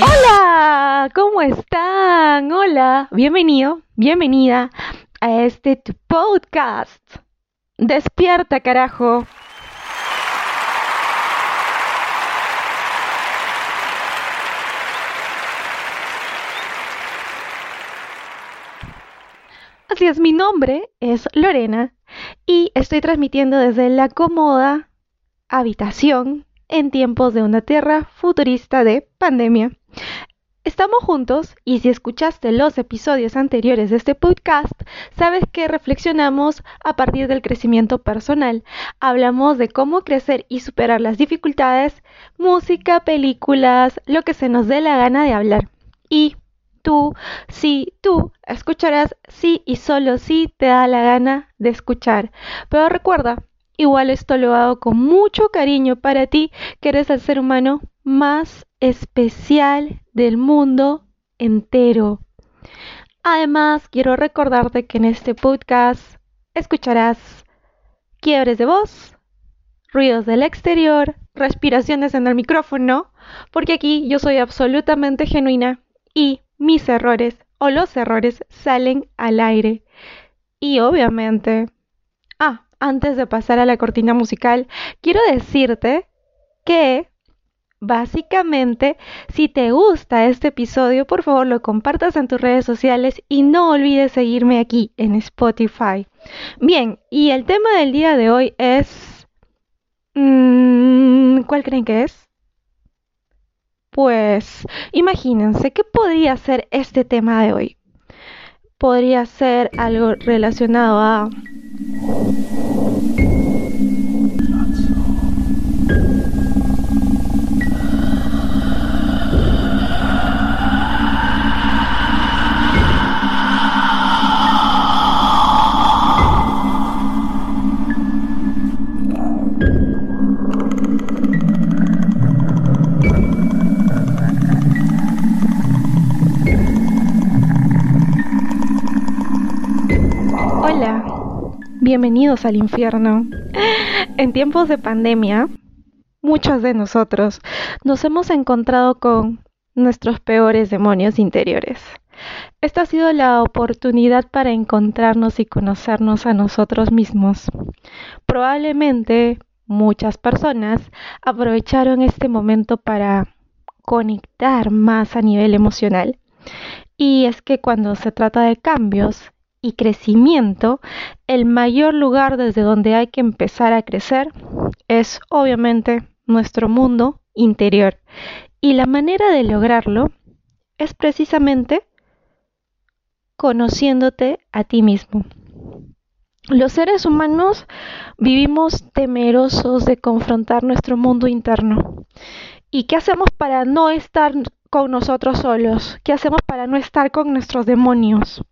Hola, ¿cómo están? Hola, bienvenido, bienvenida a este podcast. Despierta, carajo. Es, mi nombre es Lorena y estoy transmitiendo desde la cómoda habitación en tiempos de una tierra futurista de pandemia. Estamos juntos y si escuchaste los episodios anteriores de este podcast, sabes que reflexionamos a partir del crecimiento personal. Hablamos de cómo crecer y superar las dificultades, música, películas, lo que se nos dé la gana de hablar. Y tú, sí, tú escucharás sí y solo si te da la gana de escuchar. Pero recuerda, igual esto lo hago con mucho cariño para ti, que eres el ser humano más especial del mundo entero. Además, quiero recordarte que en este podcast escucharás quiebres de voz, ruidos del exterior, respiraciones en el micrófono, porque aquí yo soy absolutamente genuina y mis errores o los errores salen al aire. Y obviamente... Ah, antes de pasar a la cortina musical, quiero decirte que Básicamente, si te gusta este episodio, por favor lo compartas en tus redes sociales y no olvides seguirme aquí en Spotify. Bien, y el tema del día de hoy es... Mm, ¿Cuál creen que es? Pues imagínense, ¿qué podría ser este tema de hoy? Podría ser algo relacionado a... bienvenidos al infierno. En tiempos de pandemia, muchos de nosotros nos hemos encontrado con nuestros peores demonios interiores. Esta ha sido la oportunidad para encontrarnos y conocernos a nosotros mismos. Probablemente muchas personas aprovecharon este momento para conectar más a nivel emocional. Y es que cuando se trata de cambios, y crecimiento, el mayor lugar desde donde hay que empezar a crecer es obviamente nuestro mundo interior. Y la manera de lograrlo es precisamente conociéndote a ti mismo. Los seres humanos vivimos temerosos de confrontar nuestro mundo interno. ¿Y qué hacemos para no estar con nosotros solos? ¿Qué hacemos para no estar con nuestros demonios?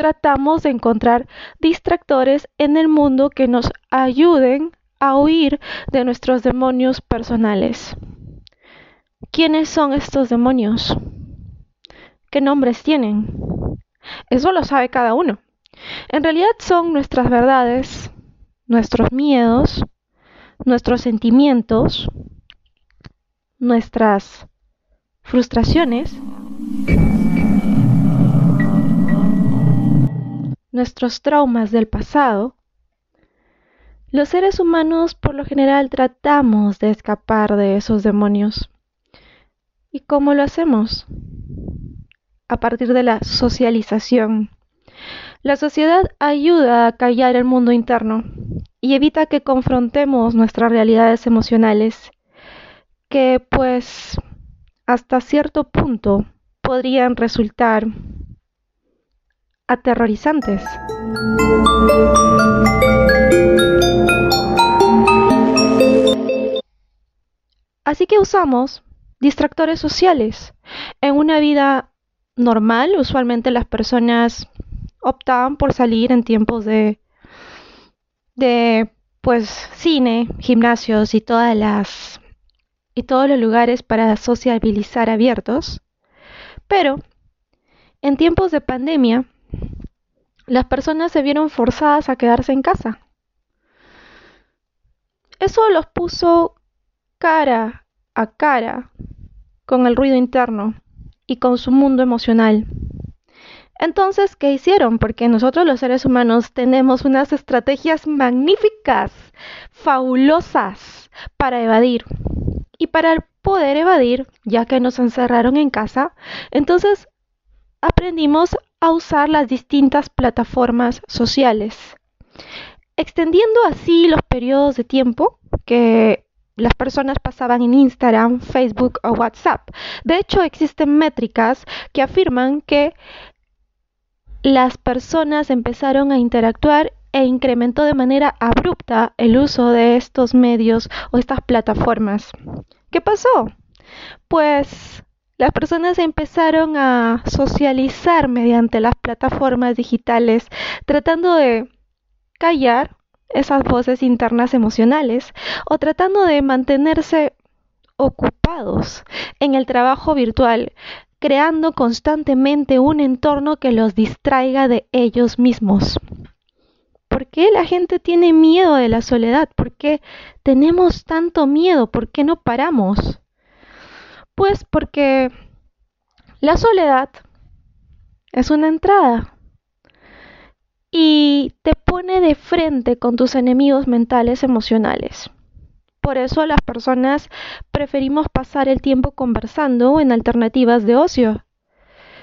Tratamos de encontrar distractores en el mundo que nos ayuden a huir de nuestros demonios personales. ¿Quiénes son estos demonios? ¿Qué nombres tienen? Eso lo sabe cada uno. En realidad son nuestras verdades, nuestros miedos, nuestros sentimientos, nuestras frustraciones nuestros traumas del pasado, los seres humanos por lo general tratamos de escapar de esos demonios. ¿Y cómo lo hacemos? A partir de la socialización. La sociedad ayuda a callar el mundo interno y evita que confrontemos nuestras realidades emocionales, que pues hasta cierto punto podrían resultar aterrorizantes. Así que usamos distractores sociales. En una vida normal, usualmente las personas optaban por salir en tiempos de, de pues cine, gimnasios y todas las y todos los lugares para sociabilizar abiertos. Pero, en tiempos de pandemia, las personas se vieron forzadas a quedarse en casa. Eso los puso cara a cara con el ruido interno y con su mundo emocional. Entonces, ¿qué hicieron? Porque nosotros los seres humanos tenemos unas estrategias magníficas, fabulosas para evadir. Y para poder evadir, ya que nos encerraron en casa, entonces aprendimos a usar las distintas plataformas sociales, extendiendo así los periodos de tiempo que las personas pasaban en Instagram, Facebook o WhatsApp. De hecho, existen métricas que afirman que las personas empezaron a interactuar e incrementó de manera abrupta el uso de estos medios o estas plataformas. ¿Qué pasó? Pues las personas empezaron a socializar mediante las plataformas digitales, tratando de callar esas voces internas emocionales o tratando de mantenerse ocupados en el trabajo virtual, creando constantemente un entorno que los distraiga de ellos mismos. ¿Por qué la gente tiene miedo de la soledad? ¿Por qué tenemos tanto miedo? ¿Por qué no paramos? Pues porque la soledad es una entrada y te pone de frente con tus enemigos mentales emocionales. Por eso las personas preferimos pasar el tiempo conversando en alternativas de ocio.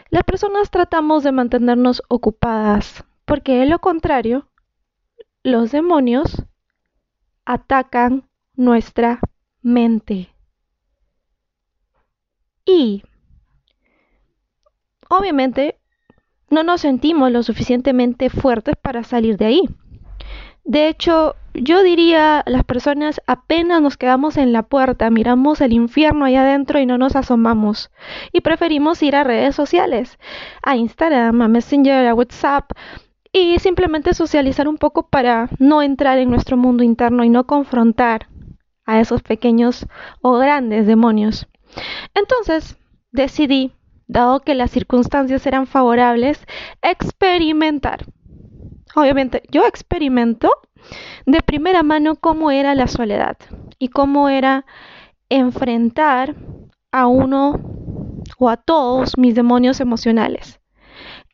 Las personas tratamos de mantenernos ocupadas, porque de lo contrario, los demonios atacan nuestra mente. Y, obviamente, no nos sentimos lo suficientemente fuertes para salir de ahí. De hecho, yo diría, las personas apenas nos quedamos en la puerta, miramos el infierno allá adentro y no nos asomamos. Y preferimos ir a redes sociales, a Instagram, a Messenger, a WhatsApp, y simplemente socializar un poco para no entrar en nuestro mundo interno y no confrontar a esos pequeños o grandes demonios. Entonces, decidí, dado que las circunstancias eran favorables, experimentar obviamente yo experimento de primera mano cómo era la soledad y cómo era enfrentar a uno o a todos mis demonios emocionales.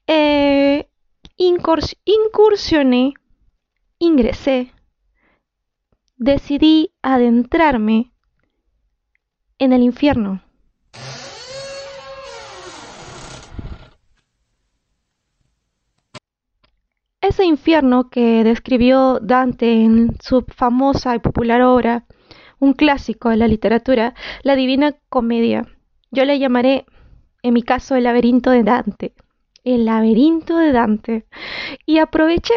Eh, incursioné, ingresé, decidí adentrarme en el infierno. Ese infierno que describió Dante en su famosa y popular obra, un clásico de la literatura, la Divina Comedia. Yo le llamaré, en mi caso, el laberinto de Dante. El laberinto de Dante. Y aproveché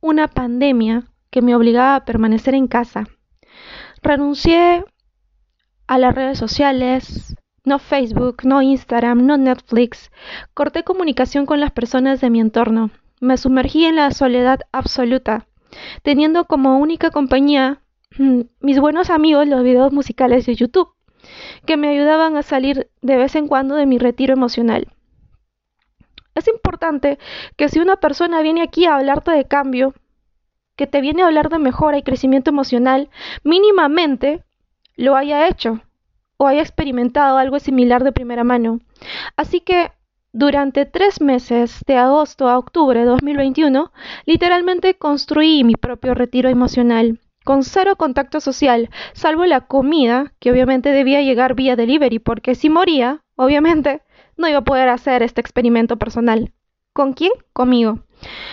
una pandemia que me obligaba a permanecer en casa. Renuncié a las redes sociales, no Facebook, no Instagram, no Netflix. Corté comunicación con las personas de mi entorno me sumergí en la soledad absoluta, teniendo como única compañía mm, mis buenos amigos los videos musicales de YouTube, que me ayudaban a salir de vez en cuando de mi retiro emocional. Es importante que si una persona viene aquí a hablarte de cambio, que te viene a hablar de mejora y crecimiento emocional, mínimamente lo haya hecho o haya experimentado algo similar de primera mano. Así que durante tres meses, de agosto a octubre de 2021, literalmente construí mi propio retiro emocional, con cero contacto social, salvo la comida, que obviamente debía llegar vía delivery, porque si moría, obviamente, no iba a poder hacer este experimento personal. ¿Con quién? Conmigo.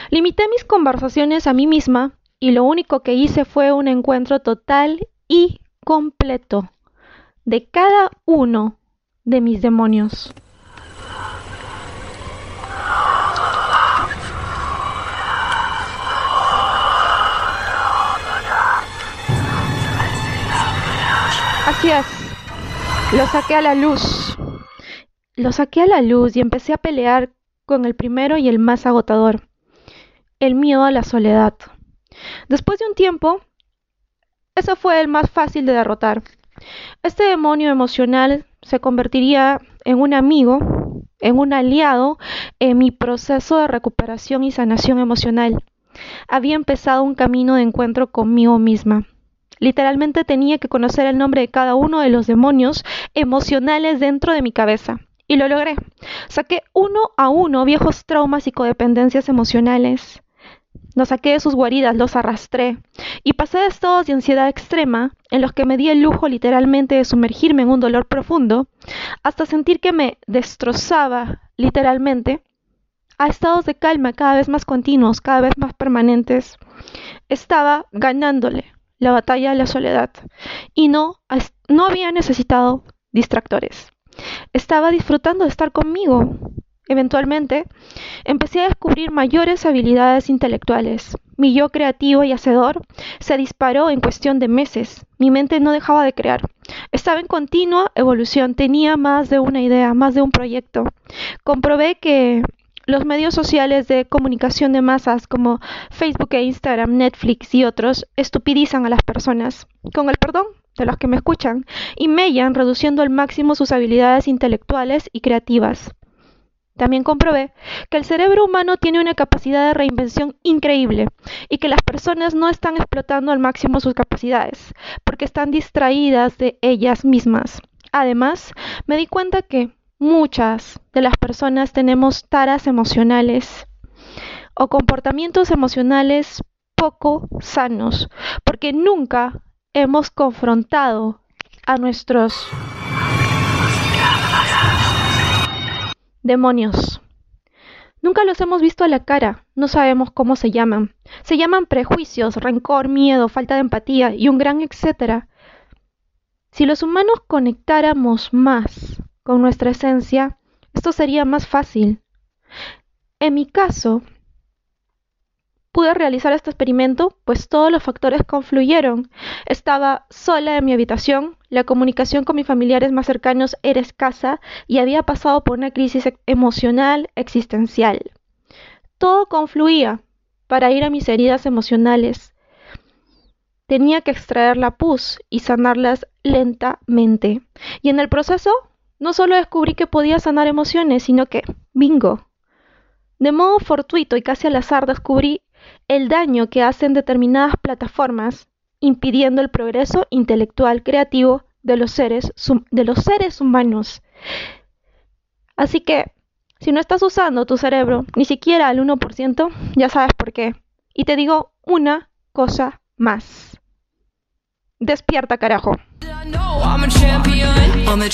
Limité mis conversaciones a mí misma y lo único que hice fue un encuentro total y completo de cada uno de mis demonios. Así es. Lo saqué a la luz. Lo saqué a la luz y empecé a pelear con el primero y el más agotador. El miedo a la soledad. Después de un tiempo, ese fue el más fácil de derrotar. Este demonio emocional se convertiría en un amigo en un aliado en mi proceso de recuperación y sanación emocional. Había empezado un camino de encuentro conmigo misma. Literalmente tenía que conocer el nombre de cada uno de los demonios emocionales dentro de mi cabeza. Y lo logré. Saqué uno a uno viejos traumas y codependencias emocionales. Los saqué de sus guaridas, los arrastré. Y pasé de estados de ansiedad extrema, en los que me di el lujo literalmente de sumergirme en un dolor profundo, hasta sentir que me destrozaba literalmente, a estados de calma cada vez más continuos, cada vez más permanentes. Estaba ganándole la batalla de la soledad y no, no había necesitado distractores. Estaba disfrutando de estar conmigo. Eventualmente, empecé a descubrir mayores habilidades intelectuales. Mi yo creativo y hacedor se disparó en cuestión de meses. Mi mente no dejaba de crear. Estaba en continua evolución, tenía más de una idea, más de un proyecto. Comprobé que los medios sociales de comunicación de masas como Facebook e Instagram, Netflix y otros estupidizan a las personas, con el perdón de los que me escuchan, y mellan reduciendo al máximo sus habilidades intelectuales y creativas. También comprobé que el cerebro humano tiene una capacidad de reinvención increíble y que las personas no están explotando al máximo sus capacidades porque están distraídas de ellas mismas. Además, me di cuenta que muchas de las personas tenemos taras emocionales o comportamientos emocionales poco sanos, porque nunca hemos confrontado a nuestros demonios. Nunca los hemos visto a la cara, no sabemos cómo se llaman. Se llaman prejuicios, rencor, miedo, falta de empatía y un gran etcétera. Si los humanos conectáramos más con nuestra esencia, esto sería más fácil. En mi caso, pude realizar este experimento, pues todos los factores confluyeron. Estaba sola en mi habitación, la comunicación con mis familiares más cercanos era escasa y había pasado por una crisis emocional existencial. Todo confluía para ir a mis heridas emocionales. Tenía que extraer la pus y sanarlas lentamente. Y en el proceso no solo descubrí que podía sanar emociones, sino que, bingo. De modo fortuito y casi al azar descubrí el daño que hacen determinadas plataformas, impidiendo el progreso intelectual creativo de los seres, humanos. Así que, si no estás usando tu cerebro ni siquiera al 1%, ya sabes por qué. Y te digo una cosa más. Despierta, carajo. I'm a